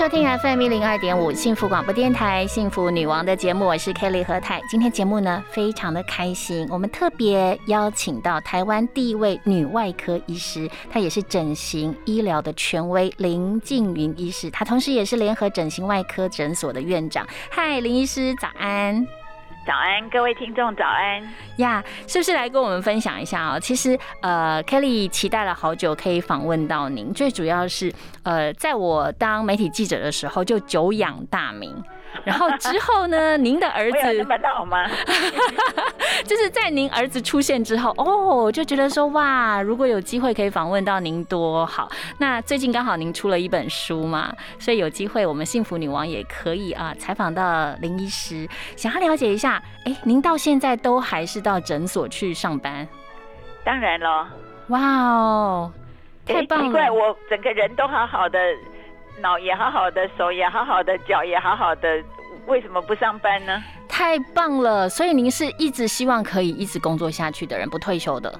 收听 FM 一零二点五幸福广播电台幸福女王的节目，我是 Kelly 何太。今天节目呢非常的开心，我们特别邀请到台湾第一位女外科医师，她也是整形医疗的权威林静云医师，她同时也是联合整形外科诊所的院长。嗨，林医师，早安。早安，各位听众，早安呀！是不是来跟我们分享一下啊？其实，呃，Kelly 期待了好久可以访问到您，最主要是，呃，在我当媒体记者的时候就久仰大名。然后之后呢？您的儿子那么大吗？就是在您儿子出现之后，哦，就觉得说哇，如果有机会可以访问到您多好。那最近刚好您出了一本书嘛，所以有机会我们幸福女王也可以啊采访到林医师，想要了解一下。哎，您到现在都还是到诊所去上班？当然了。哇哦，太棒了！奇怪，我整个人都好好的。脑也好好的，手也好好的，脚也好好的，为什么不上班呢？太棒了！所以您是一直希望可以一直工作下去的人，不退休的。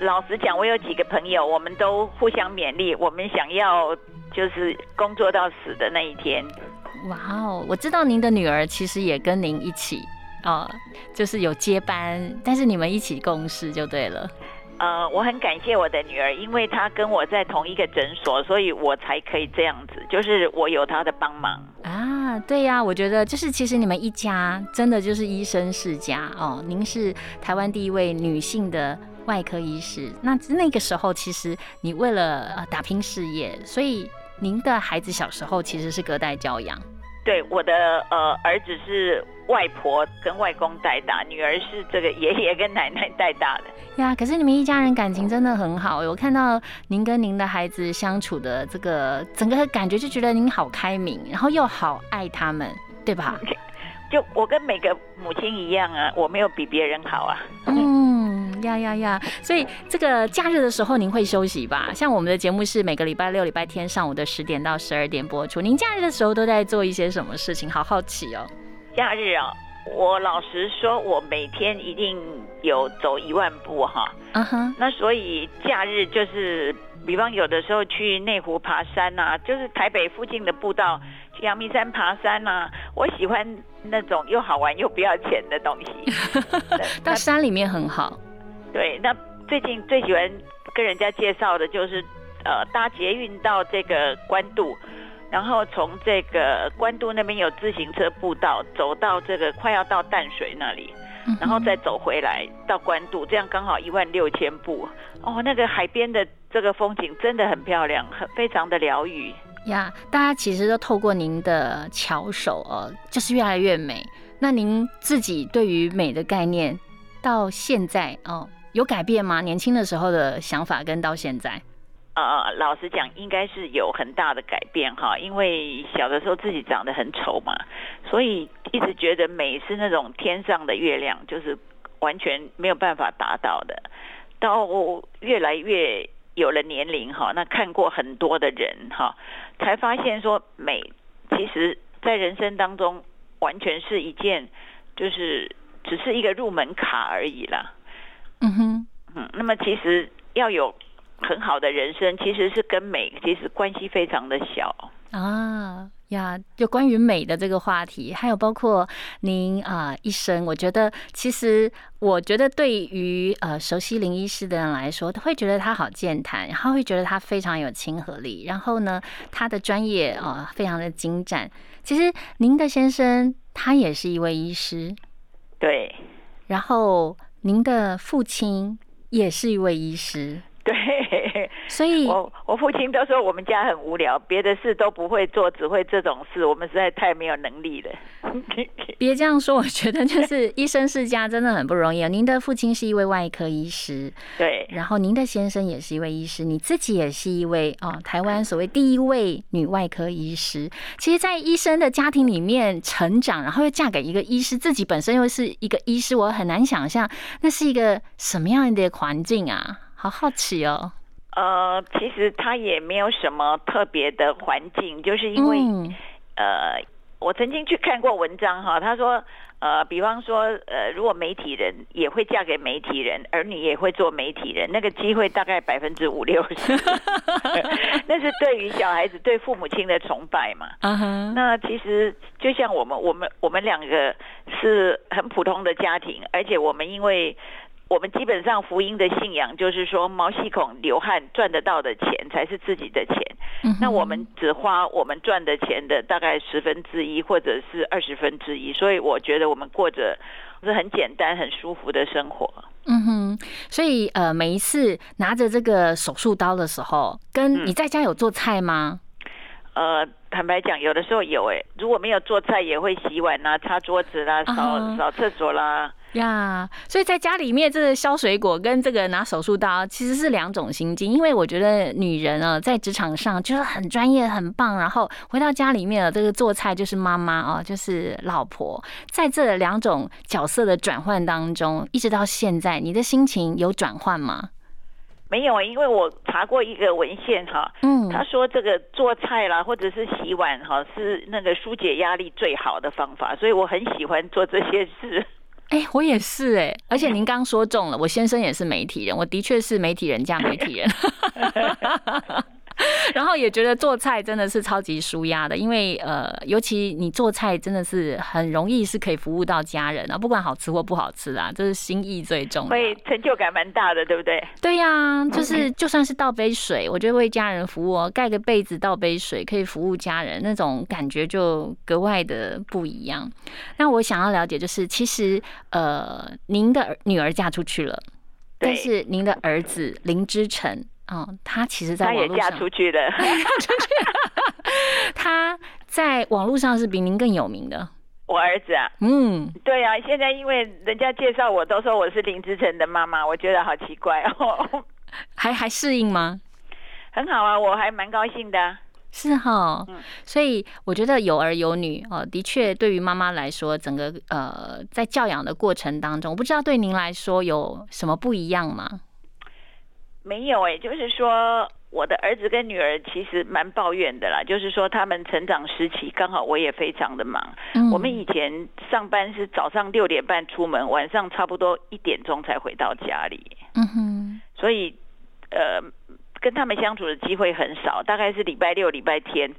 老实讲，我有几个朋友，我们都互相勉励，我们想要就是工作到死的那一天。哇哦！我知道您的女儿其实也跟您一起，啊，就是有接班，但是你们一起共事就对了。呃，我很感谢我的女儿，因为她跟我在同一个诊所，所以我才可以这样子，就是我有她的帮忙啊。对呀，我觉得就是其实你们一家真的就是医生世家哦。您是台湾第一位女性的外科医师，那那个时候其实你为了呃打拼事业，所以您的孩子小时候其实是隔代教养。对，我的呃儿子是外婆跟外公带大，女儿是这个爷爷跟奶奶带大的。呀，可是你们一家人感情真的很好，我看到您跟您的孩子相处的这个整个感觉，就觉得您好开明，然后又好爱他们，对吧？就我跟每个母亲一样啊，我没有比别人好啊。嗯，呀呀呀！所以这个假日的时候您会休息吧？像我们的节目是每个礼拜六、礼拜天上午的十点到十二点播出。您假日的时候都在做一些什么事情？好好奇哦。假日哦，我老实说，我每天一定有走一万步哈。嗯哼。那所以假日就是，比方有的时候去内湖爬山呐，就是台北附近的步道。阳明山爬山呐，我喜欢那种又好玩又不要钱的东西。到山里面很好。对，那最近最喜欢跟人家介绍的就是，呃，搭捷运到这个关渡，然后从这个关渡那边有自行车步道，走到这个快要到淡水那里，然后再走回来到关渡，这样刚好一万六千步。哦，那个海边的这个风景真的很漂亮，很非常的疗愈。呀，大家其实都透过您的巧手哦，就是越来越美。那您自己对于美的概念，到现在哦，有改变吗？年轻的时候的想法跟到现在，呃，老实讲，应该是有很大的改变哈。因为小的时候自己长得很丑嘛，所以一直觉得美是那种天上的月亮，就是完全没有办法达到的。到越来越。有了年龄哈，那看过很多的人哈，才发现说美，其实在人生当中完全是一件，就是只是一个入门卡而已啦。嗯哼，嗯，那么其实要有很好的人生，其实是跟美其实关系非常的小啊。呀，就关于美的这个话题，还有包括您啊一生，我觉得其实我觉得对于呃熟悉林医师的人来说，都会觉得他好健谈，然后会觉得他非常有亲和力，然后呢，他的专业啊非常的精湛。其实您的先生他也是一位医师，对，然后您的父亲也是一位医师，对。所以我我父亲都说我们家很无聊，别的事都不会做，只会这种事，我们实在太没有能力了。别这样说，我觉得就是医生世家真的很不容易。您的父亲是一位外科医师，对，然后您的先生也是一位医师，你自己也是一位哦，台湾所谓第一位女外科医师。其实，在医生的家庭里面成长，然后又嫁给一个医师，自己本身又是一个医师，我很难想象那是一个什么样的环境啊！好好奇哦。呃，其实他也没有什么特别的环境，就是因为呃。我曾经去看过文章哈，他说，呃，比方说，呃，如果媒体人也会嫁给媒体人，儿女也会做媒体人，那个机会大概百分之五六十，那是对于小孩子对父母亲的崇拜嘛。那其实就像我们，我们，我们两个是很普通的家庭，而且我们因为。我们基本上福音的信仰就是说，毛细孔流汗赚得到的钱才是自己的钱。那我们只花我们赚的钱的大概十分之一，或者是二十分之一。所以我觉得我们过着是很简单、很舒服的生活。嗯哼，所以呃，每一次拿着这个手术刀的时候，跟你在家有做菜吗？呃，坦白讲，有的时候有诶。如果没有做菜，也会洗碗啦、擦桌子啦、扫扫厕所啦。呀，所以在家里面，这个削水果跟这个拿手术刀其实是两种心境。因为我觉得女人啊，在职场上就是很专业、很棒，然后回到家里面了，这个做菜就是妈妈啊，就是老婆。在这两种角色的转换当中，一直到现在，你的心情有转换吗？没有啊，因为我查过一个文献哈，嗯，他说这个做菜啦，或者是洗碗哈，是那个疏解压力最好的方法，所以我很喜欢做这些事。哎，我也是哎，而且您刚说中了，我先生也是媒体人，我的确是媒体人加媒体人。然后也觉得做菜真的是超级舒压的，因为呃，尤其你做菜真的是很容易是可以服务到家人啊，不管好吃或不好吃啊，这是心意最重，会成就感蛮大的，对不对？对呀，就是就算是倒杯水，我觉得为家人服务，盖个被子倒杯水可以服务家人，那种感觉就格外的不一样。那我想要了解，就是其实呃，您的女儿嫁出去了，但是您的儿子林之成。哦，他其实在网络上，他也嫁出去了，他在网络上是比您更有名的。我儿子啊，嗯，对啊，现在因为人家介绍我都说我是林志成的妈妈，我觉得好奇怪哦。还还适应吗？很好啊，我还蛮高兴的。是哈，嗯，所以我觉得有儿有女哦，的确对于妈妈来说，整个呃在教养的过程当中，我不知道对您来说有什么不一样吗？没有哎，就是说我的儿子跟女儿其实蛮抱怨的啦。就是说他们成长时期刚好我也非常的忙。我们以前上班是早上六点半出门，晚上差不多一点钟才回到家里。嗯哼。所以呃，跟他们相处的机会很少，大概是礼拜六、礼拜天。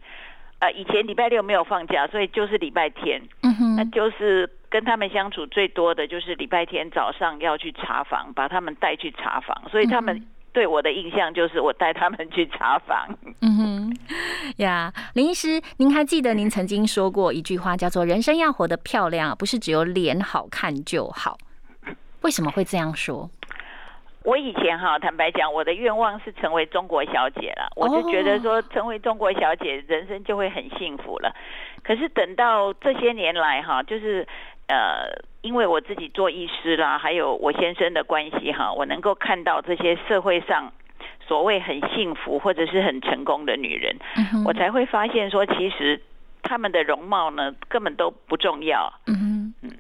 呃，以前礼拜六没有放假，所以就是礼拜天。嗯哼。那就是跟他们相处最多的就是礼拜天早上要去查房，把他们带去查房，所以他们。对我的印象就是我带他们去查房。嗯哼，呀，林医师，您还记得您曾经说过一句话，叫做“人生要活得漂亮，不是只有脸好看就好”。为什么会这样说？我以前哈，坦白讲，我的愿望是成为中国小姐了。我就觉得说，成为中国小姐，人生就会很幸福了。可是等到这些年来哈，就是呃。因为我自己做医师啦，还有我先生的关系哈，我能够看到这些社会上所谓很幸福或者是很成功的女人，我才会发现说，其实她们的容貌呢根本都不重要。嗯嗯，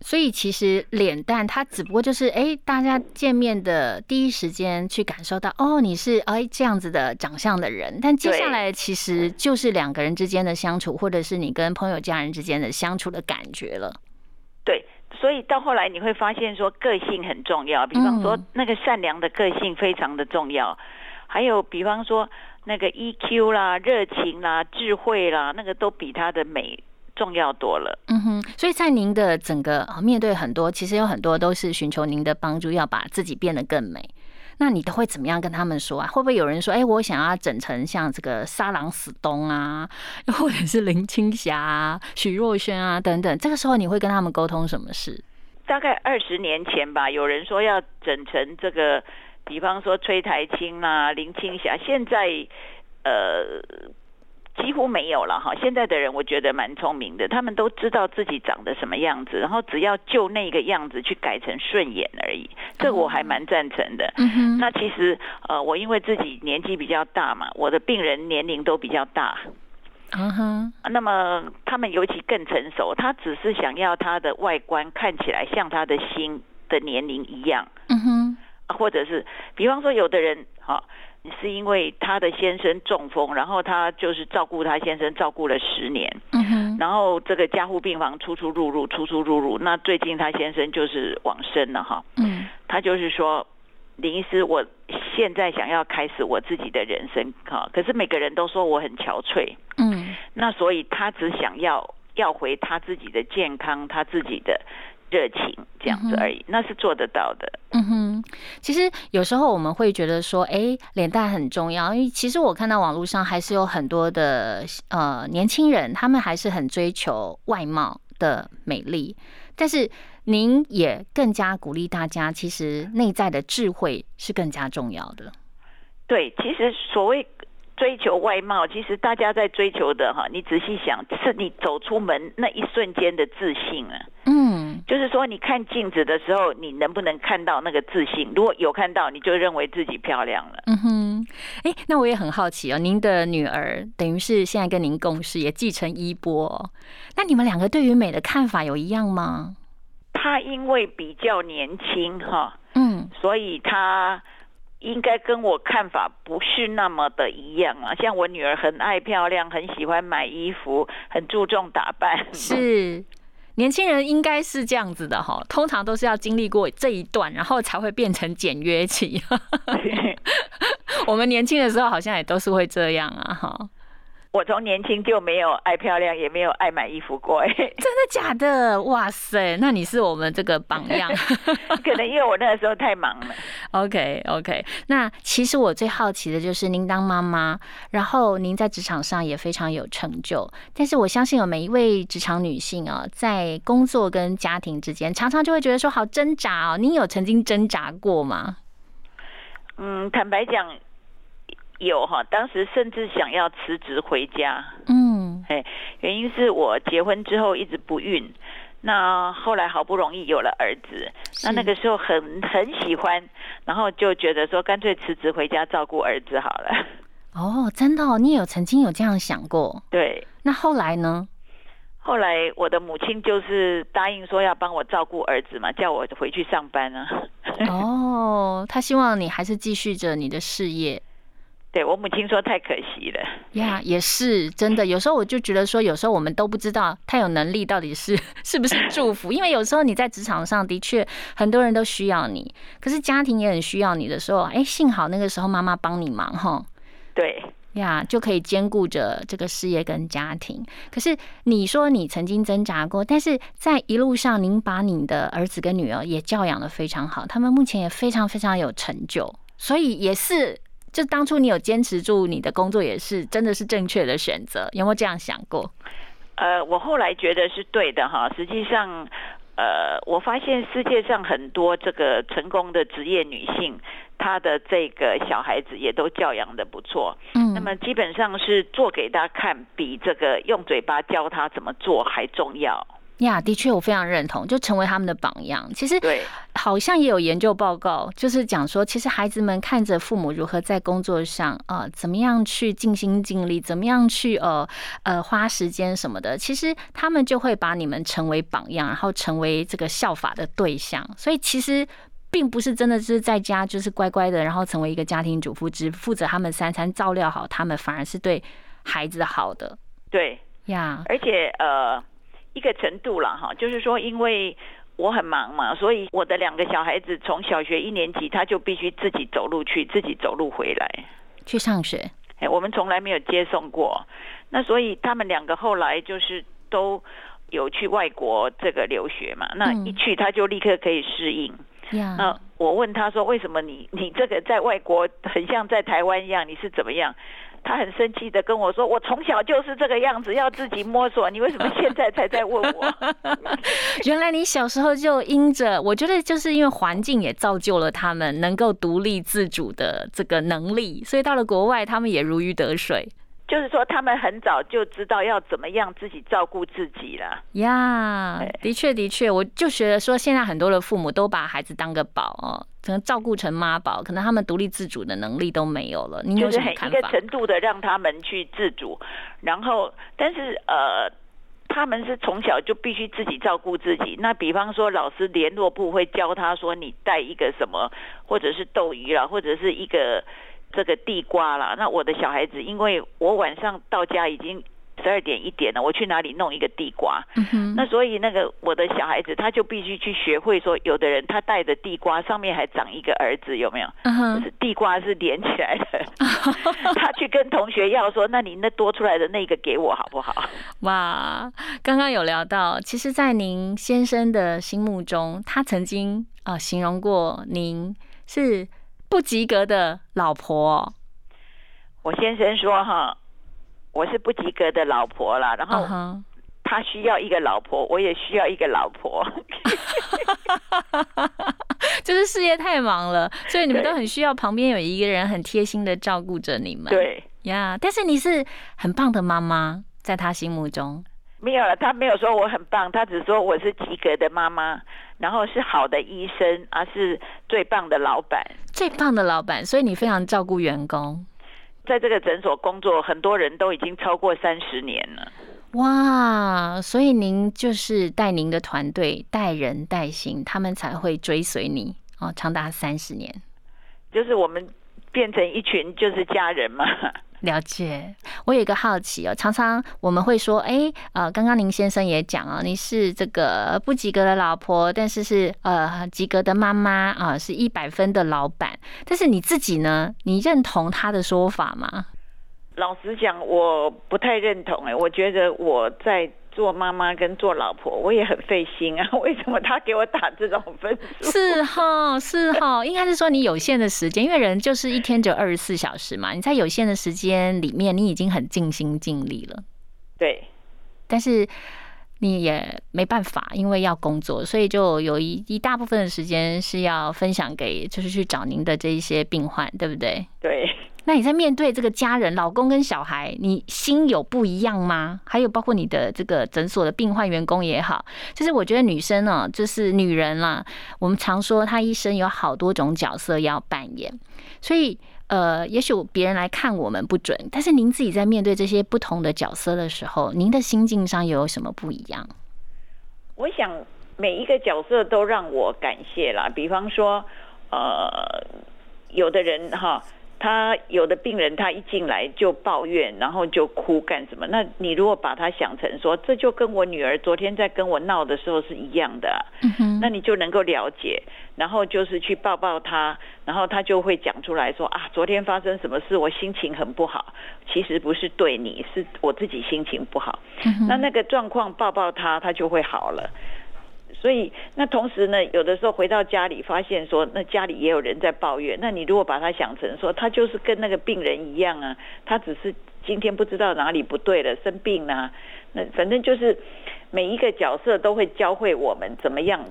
所以其实脸蛋它只不过就是哎，大家见面的第一时间去感受到哦，你是哎这样子的长相的人，但接下来其实就是两个人之间的相处，或者是你跟朋友家人之间的相处的感觉了。对，所以到后来你会发现说个性很重要，比方说那个善良的个性非常的重要，还有比方说那个 EQ 啦、热情啦、智慧啦，那个都比他的美重要多了。嗯哼，所以在您的整个面对很多，其实有很多都是寻求您的帮助，要把自己变得更美。那你都会怎么样跟他们说啊？会不会有人说，哎，我想要整成像这个沙朗死东啊，又或者是林青霞、啊、许若萱啊等等？这个时候你会跟他们沟通什么事？大概二十年前吧，有人说要整成这个比方说崔台青啦、林青霞，现在呃几乎没有了哈。现在的人我觉得蛮聪明的，他们都知道自己长得什么样子，然后只要就那个样子去改成顺眼而已。这个我还蛮赞成的。嗯哼，那其实呃，我因为自己年纪比较大嘛，我的病人年龄都比较大。嗯哼，那么他们尤其更成熟，他只是想要他的外观看起来像他的心的年龄一样，嗯哼，或者是比方说有的人哈、是因为他的先生中风，然后他就是照顾他先生照顾了十年，嗯哼，然后这个加护病房出出入入出出入入，那最近他先生就是往生了哈，嗯。他就是说。林医师，我现在想要开始我自己的人生哈，可是每个人都说我很憔悴，嗯。那所以他只想要要回他自己的健康，他自己的热情这样子而已，那是做得到的。嗯哼，其实有时候我们会觉得说，哎，脸蛋很重要，因为其实我看到网络上还是有很多的呃年轻人，他们还是很追求外貌的美丽，但是您也更加鼓励大家，其实内在的智慧是更加重要的。对，其实所谓追求外貌，其实大家在追求的哈，你仔细想，是你走出门那一瞬间的自信啊。嗯就是说，你看镜子的时候，你能不能看到那个自信？如果有看到，你就认为自己漂亮了。嗯哼，哎，那我也很好奇哦，您的女儿等于是现在跟您共事，也继承衣钵、哦，那你们两个对于美的看法有一样吗？她因为比较年轻哈，嗯所以她应该跟我看法不是那么的一样啊。像我女儿很爱漂亮，很喜欢买衣服，很注重打扮。是。年轻人应该是这样子的哈，通常都是要经历过这一段，然后才会变成简约期。我们年轻的时候好像也都是会这样啊哈。我从年轻就没有爱漂亮，也没有爱买衣服过。哎，真的假的？哇塞，那你是我们这个榜样。可能因为我那个时候太忙了。OK OK，那其实我最好奇的就是您当妈妈，然后您在职场上也非常有成就，但是我相信有每一位职场女性啊，在工作跟家庭之间，常常就会觉得说好挣扎哦。您有曾经挣扎过吗？嗯，坦白讲，有哈，当时甚至想要辞职回家。嗯哎，原因是我结婚之后一直不孕，那后来好不容易有了儿子，那那个时候很很喜欢，然后就觉得说干脆辞职回家照顾儿子好了。哦，真的哦，你也有曾经有这样想过？对，那后来呢？后来我的母亲就是答应说要帮我照顾儿子嘛，叫我回去上班啊。哦，他希望你还是继续着你的事业。对我母亲说太可惜了，呀也是真的。有时候我就觉得说，有时候我们都不知道他有能力到底是 是不是祝福，因为有时候你在职场上的确很多人都需要你，可是家庭也很需要你的时候，哎，幸好那个时候妈妈帮你忙哈。对，呀，就可以兼顾着这个事业跟家庭。可是你说你曾经挣扎过，但是在一路上，您把你的儿子跟女儿也教养的非常好，他们目前也非常非常有成就，所以也是，就当初你有坚持住你的工作，也是真的是正确的选择。有没有这样想过？呃，我后来觉得是对的哈。实际上，呃，我发现世界上很多这个成功的职业女性，她的这个小孩子也都教养的不错。嗯那么基本上是做给他看，比这个用嘴巴教他怎么做还重要。呀，的确我非常认同，就成为他们的榜样。其实对，好像也有研究报告，就是讲说，其实孩子们看着父母如何在工作上呃怎么样去尽心尽力，怎么样去呃呃花时间什么的，其实他们就会把你们成为榜样，然后成为这个效法的对象。所以其实。并不是真的是在家就是乖乖的，然后成为一个家庭主妇，只负责他们三餐照料好他们，反而是对孩子好的对，呀。而且呃，一个程度了哈，就是说，因为我很忙嘛，所以我的两个小孩子从小学一年级他就必须自己走路去，自己走路回来。去上学，哎，我们从来没有接送过，那所以他们两个后来就是都有去外国这个留学嘛，那嗯一去他就立刻可以适应。呀，那我问他说：“为什么你你这个在外国很像在台湾一样？你是怎么样？”他很生气的跟我说：“我从小就是这个样子，要自己摸索。你为什么现在才在问我？” 原来你小时候就因着，我觉得就是因为环境也造就了他们能够独立自主的这个能力，所以到了国外，他们也如鱼得水。就是说，他们很早就知道要怎么样自己照顾自己了。呀，的确的确，我就觉得说，现在很多的父母都把孩子当个宝哦，可能照顾成妈宝，可能他们独立自主的能力都没有了。你有什么看法？一个程度的让他们去自主，然后，但是呃，他们是从小就必须自己照顾自己。那比方说，老师联络部会教他说，你带一个什么，或者是斗鱼了，或者是一个。这个地瓜了，那我的小孩子，因为我晚上到家已经十二点一点了，我去哪里弄一个地瓜？那所以那个我的小孩子他就必须去学会说，有的人他带着地瓜上面还长一个儿子，有没有？就是地瓜是连起来的，他去跟同学要说，那你那多出来的那个给我好不好？哇，刚刚有聊到，其实，在您先生的心目中，他曾经啊形容过您是。不及格的老婆，我先生说哈，我是不及格的老婆了。然后他需要一个老婆，我也需要一个老婆。就是事业太忙了，所以你们都很需要旁边有一个人很贴心的照顾着你们。对呀，但是你是很棒的妈妈，在他心目中。没有了，他没有说我很棒，他只说我是及格的妈妈，然后是好的医生，而是最棒的老板，最棒的老板。所以你非常照顾员工，在这个诊所工作，很多人都已经超过三十年了。哇，所以您就是带您的团队带人带心，他们才会追随你哦，长达三十年。就是我们变成一群就是家人嘛。了解，我有一个好奇哦，常常我们会说，哎，呃，刚刚林先生也讲啊，你是这个不及格的老婆，但是是呃及格的妈妈啊，是一百分的老板，但是你自己呢，你认同他的说法吗？老实讲，我不太认同，哎，我觉得我在。做妈妈跟做老婆，我也很费心啊。为什么他给我打这种分数？是哈，是哈，应该是说你有限的时间，因为人就是一天只有二十四小时嘛。你在有限的时间里面，你已经很尽心尽力了。对，但是你也没办法，因为要工作，所以就有一一大部分的时间是要分享给，就是去找您的这一些病患，对不对？对。那你在面对这个家人、老公跟小孩，你心有不一样吗？还有包括你的这个诊所的病患员工也好，就是我觉得女生呢，就是女人啦。我们常说她一生有好多种角色要扮演，所以呃，也许别人来看我们不准，但是您自己在面对这些不同的角色的时候，您的心境上又有什么不一样？我想每一个角色都让我感谢啦。比方说，呃，有的人哈。他有的病人，他一进来就抱怨，然后就哭干什么？那你如果把他想成说，这就跟我女儿昨天在跟我闹的时候是一样的，那你就能够了解，然后就是去抱抱他，然后他就会讲出来说啊，昨天发生什么事，我心情很不好，其实不是对你，是我自己心情不好。那那个状况抱抱他，他就会好了。所以，那同时呢，有的时候回到家里，发现说，那家里也有人在抱怨。那你如果把他想成说，他就是跟那个病人一样啊，他只是今天不知道哪里不对了，生病啊。那反正就是每一个角色都会教会我们怎么样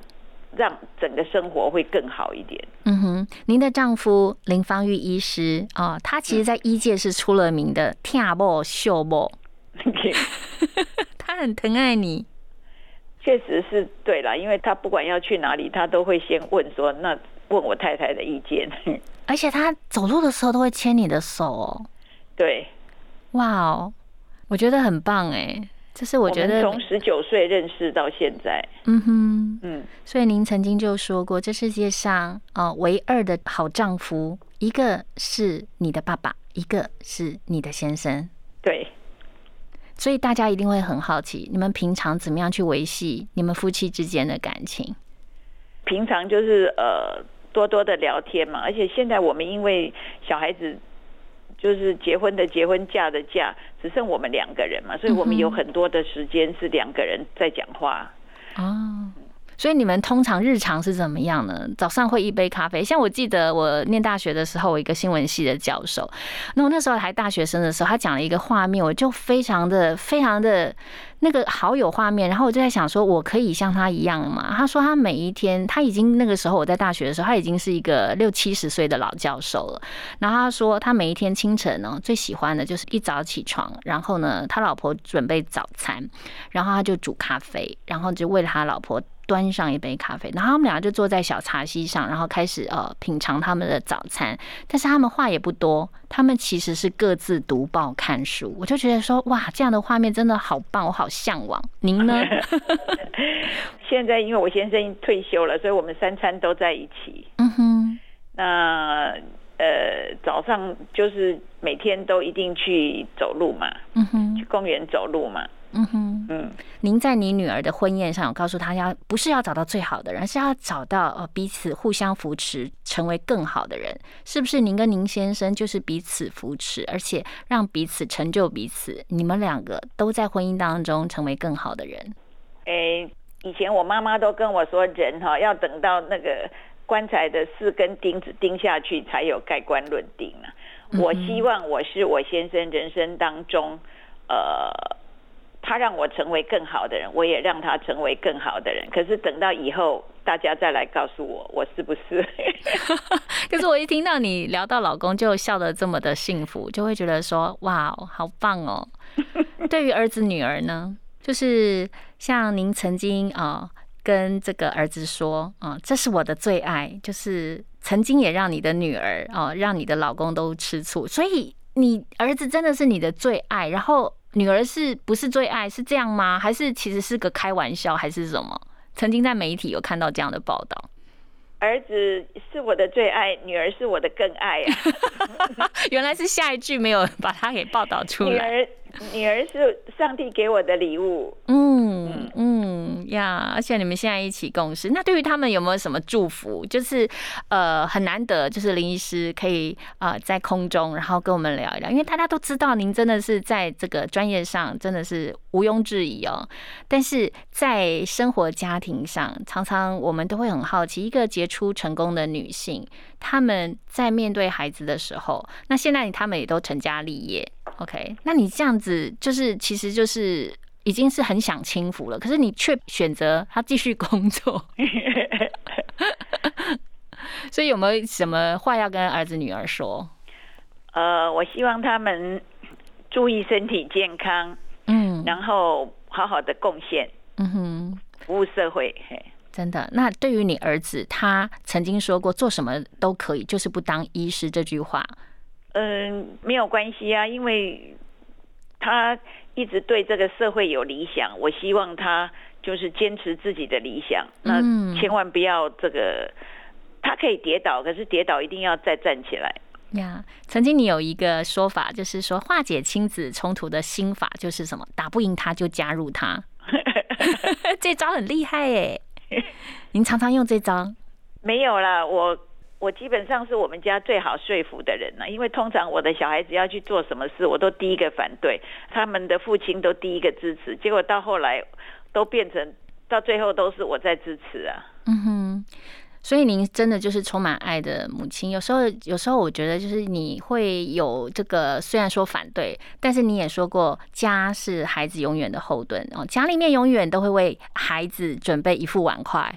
让整个生活会更好一点。嗯哼，您的丈夫林芳玉医师啊，他其实在医界是出了名的“跳步秀步”，他很疼爱你。确实是对了，因为他不管要去哪里，他都会先问说，那问我太太的意见。而且他走路的时候都会牵你的手哦。对，哇哦，我觉得很棒哎，这是我觉得从十九岁认识到现在，嗯哼，嗯，所以您曾经就说过，这世界上啊，唯二的好丈夫，一个是你的爸爸，一个是你的先生。对。所以大家一定会很好奇，你们平常怎么样去维系你们夫妻之间的感情？平常就是呃多多的聊天嘛，而且现在我们因为小孩子就是结婚的结婚嫁的嫁，只剩我们两个人嘛，所以我们有很多的时间是两个人在讲话。哦，所以你们通常日常是怎么样呢？早上会一杯咖啡，像我记得我念大学的时候，我一个新闻系的教授，那我那时候还大学生的时候，他讲了一个画面，我就非常的非常的那个好有画面，然后我就在想说，我可以像他一样吗？他说他每一天，他已经那个时候我在大学的时候，他已经是一个六七十岁的老教授了。然后他说他每一天清晨呢，最喜欢的就是一早起床，然后呢，他老婆准备早餐，然后他就煮咖啡，然后就为了他老婆。端上一杯咖啡，然后他们两个就坐在小茶几上，然后开始呃品尝他们的早餐。但是他们话也不多，他们其实是各自读报看书。我就觉得说，哇，这样的画面真的好棒，我好向往。您呢？现在因为我先生退休了，所以我们三餐都在一起。嗯哼。那呃早上就是每天都一定去走路嘛。嗯哼。去公园走路嘛。嗯哼，嗯，您在你女儿的婚宴上有告诉她，要不是要找到最好的人，是要找到呃彼此互相扶持，成为更好的人，是不是？您跟您先生就是彼此扶持，而且让彼此成就彼此，你们两个都在婚姻当中成为更好的人。诶，以前我妈妈都跟我说，人哈要等到那个棺材的四根钉子钉下去，才有盖棺论定呢。我希望我是我先生人生当中，呃。他让我成为更好的人，我也让他成为更好的人。可是等到以后，大家再来告诉我，我是不是？可是我一听到你聊到老公，就笑得这么的幸福，就会觉得说，哇，好棒哦。对于儿子女儿呢，就是像您曾经啊跟这个儿子说啊，这是我的最爱，就是曾经也让你的女儿哦，让你的老公都吃醋，所以你儿子真的是你的最爱，然后。女儿是不是最爱？是这样吗？还是其实是个开玩笑，还是什么？曾经在媒体有看到这样的报道。儿子是我的最爱，女儿是我的更爱啊！原来是下一句没有把他给报道出来。女儿，女儿是上帝给我的礼物。嗯嗯呀，而且你们现在一起共事，那对于他们有没有什么祝福？就是呃很难得，就是林医师可以啊在空中，然后跟我们聊一聊，因为大家都知道您真的是在这个专业上真的是毋庸置疑哦。但是在生活家庭上，常常我们都会很好奇，一个杰出成功的女性，他们在面对孩子的时候，那现在他们也都成家立业，OK？那你这样子，就是其实就是已经是很享清福了，可是你却选择他继续工作，所以有没有什么话要跟儿子女儿说？呃，我希望他们注意身体健康，嗯，然后好好的贡献，嗯哼，服务社会，嘿。真的，那对于你儿子，他曾经说过做什么都可以，就是不当医师这句话，嗯，没有关系啊，因为他一直对这个社会有理想，我希望他就是坚持自己的理想，那千万不要这个，他可以跌倒，可是跌倒一定要再站起来。呀，曾经你有一个说法，就是说化解亲子冲突的心法就是什么？打不赢他就加入他，这招很厉害耶。您常常用这招？没有啦，我我基本上是我们家最好说服的人了，因为通常我的小孩子要去做什么事，我都第一个反对，他们的父亲都第一个支持，结果到后来都变成到最后都是我在支持啊。嗯哼。所以您真的就是充满爱的母亲。有时候，有时候我觉得就是你会有这个，虽然说反对，但是你也说过，家是孩子永远的后盾哦，家里面永远都会为孩子准备一副碗筷。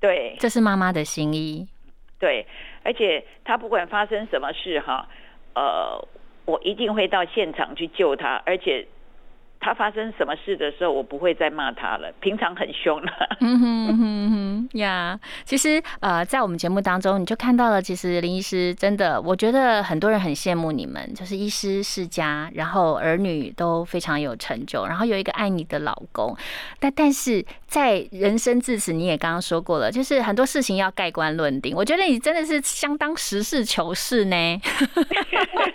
对，这是妈妈的心意。对，而且他不管发生什么事哈，呃，我一定会到现场去救他，而且。他发生什么事的时候，我不会再骂他了。平常很凶 了。嗯哼哼哼呀，其实呃，在我们节目当中，你就看到了，其实林医师真的，我觉得很多人很羡慕你们，就是医师世家，然后儿女都非常有成就，然后有一个爱你的老公。但但是在人生至此，你也刚刚说过了，就是很多事情要盖棺论定。我觉得你真的是相当实事求是呢，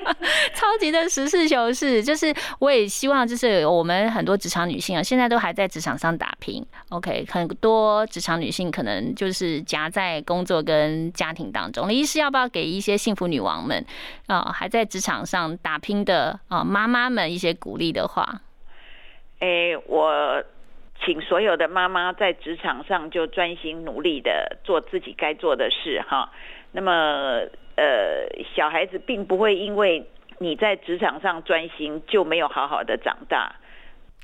超级的实事求是。就是我也希望，就是我们很多职场女性啊，现在都还在职场上打拼。OK，很多职场女性可能就是夹在工作跟家庭当中。李医师要不要给一些幸福女王们啊，还在职场上打拼的啊妈妈们一些鼓励的话？哎，我请所有的妈妈在职场上就专心努力的做自己该做的事哈。那么呃，小孩子并不会因为你在职场上专心就没有好好的长大。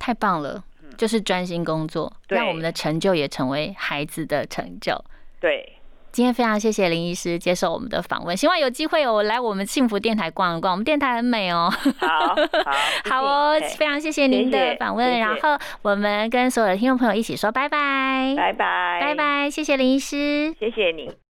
太棒了，就是专心工作，对让我们的成就也成为孩子的成就。对，今天非常谢谢林医师接受我们的访问，希望有机会我来我们幸福电台逛一逛，我们电台很美哦。好好 好哦，非常谢谢您的访问，然后我们跟所有的听众朋友一起说拜拜，拜拜，拜，拜，谢谢林医师。谢谢你。